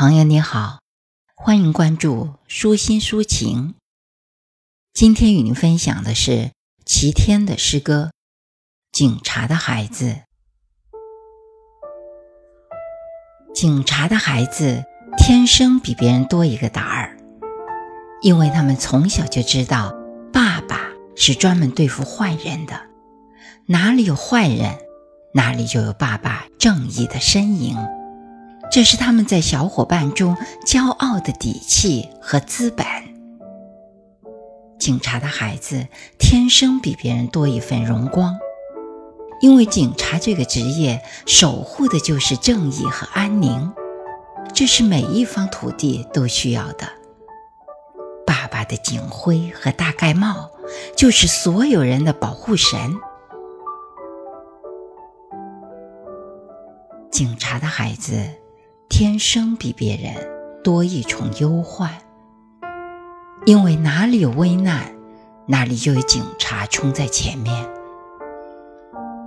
朋友你好，欢迎关注舒心抒情。今天与您分享的是齐天的诗歌《警察的孩子》。警察的孩子天生比别人多一个胆儿，因为他们从小就知道爸爸是专门对付坏人的，哪里有坏人，哪里就有爸爸正义的身影。这是他们在小伙伴中骄傲的底气和资本。警察的孩子天生比别人多一份荣光，因为警察这个职业守护的就是正义和安宁，这是每一方土地都需要的。爸爸的警徽和大盖帽，就是所有人的保护神。警察的孩子。天生比别人多一重忧患，因为哪里有危难，哪里就有警察冲在前面。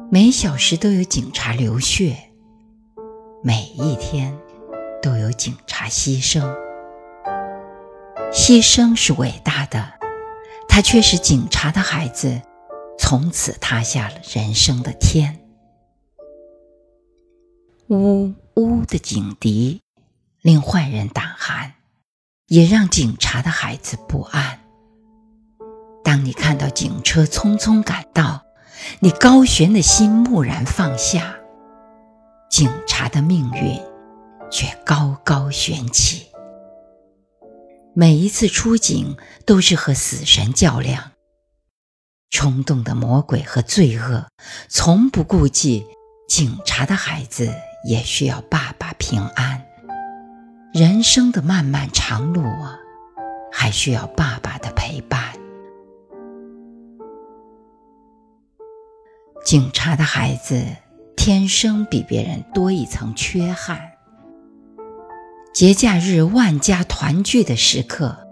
每小时都有警察流血，每一天都有警察牺牲。牺牲是伟大的，它却是警察的孩子从此踏下了人生的天。呜。屋的警笛令坏人胆寒，也让警察的孩子不安。当你看到警车匆匆赶到，你高悬的心蓦然放下，警察的命运却高高悬起。每一次出警都是和死神较量，冲动的魔鬼和罪恶从不顾忌警察的孩子。也需要爸爸平安。人生的漫漫长路啊，还需要爸爸的陪伴。警察的孩子天生比别人多一层缺憾。节假日万家团聚的时刻，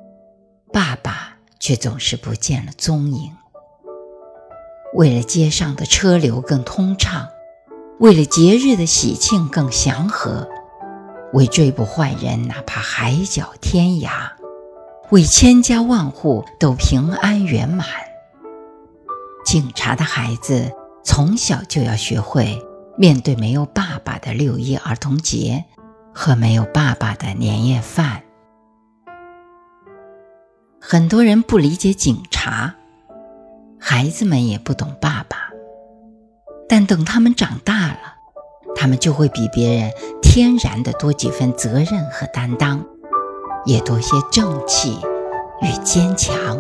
爸爸却总是不见了踪影。为了街上的车流更通畅。为了节日的喜庆更祥和，为追捕坏人哪怕海角天涯，为千家万户都平安圆满。警察的孩子从小就要学会面对没有爸爸的六一儿童节和没有爸爸的年夜饭。很多人不理解警察，孩子们也不懂爸爸。但等他们长大了，他们就会比别人天然的多几分责任和担当，也多些正气与坚强。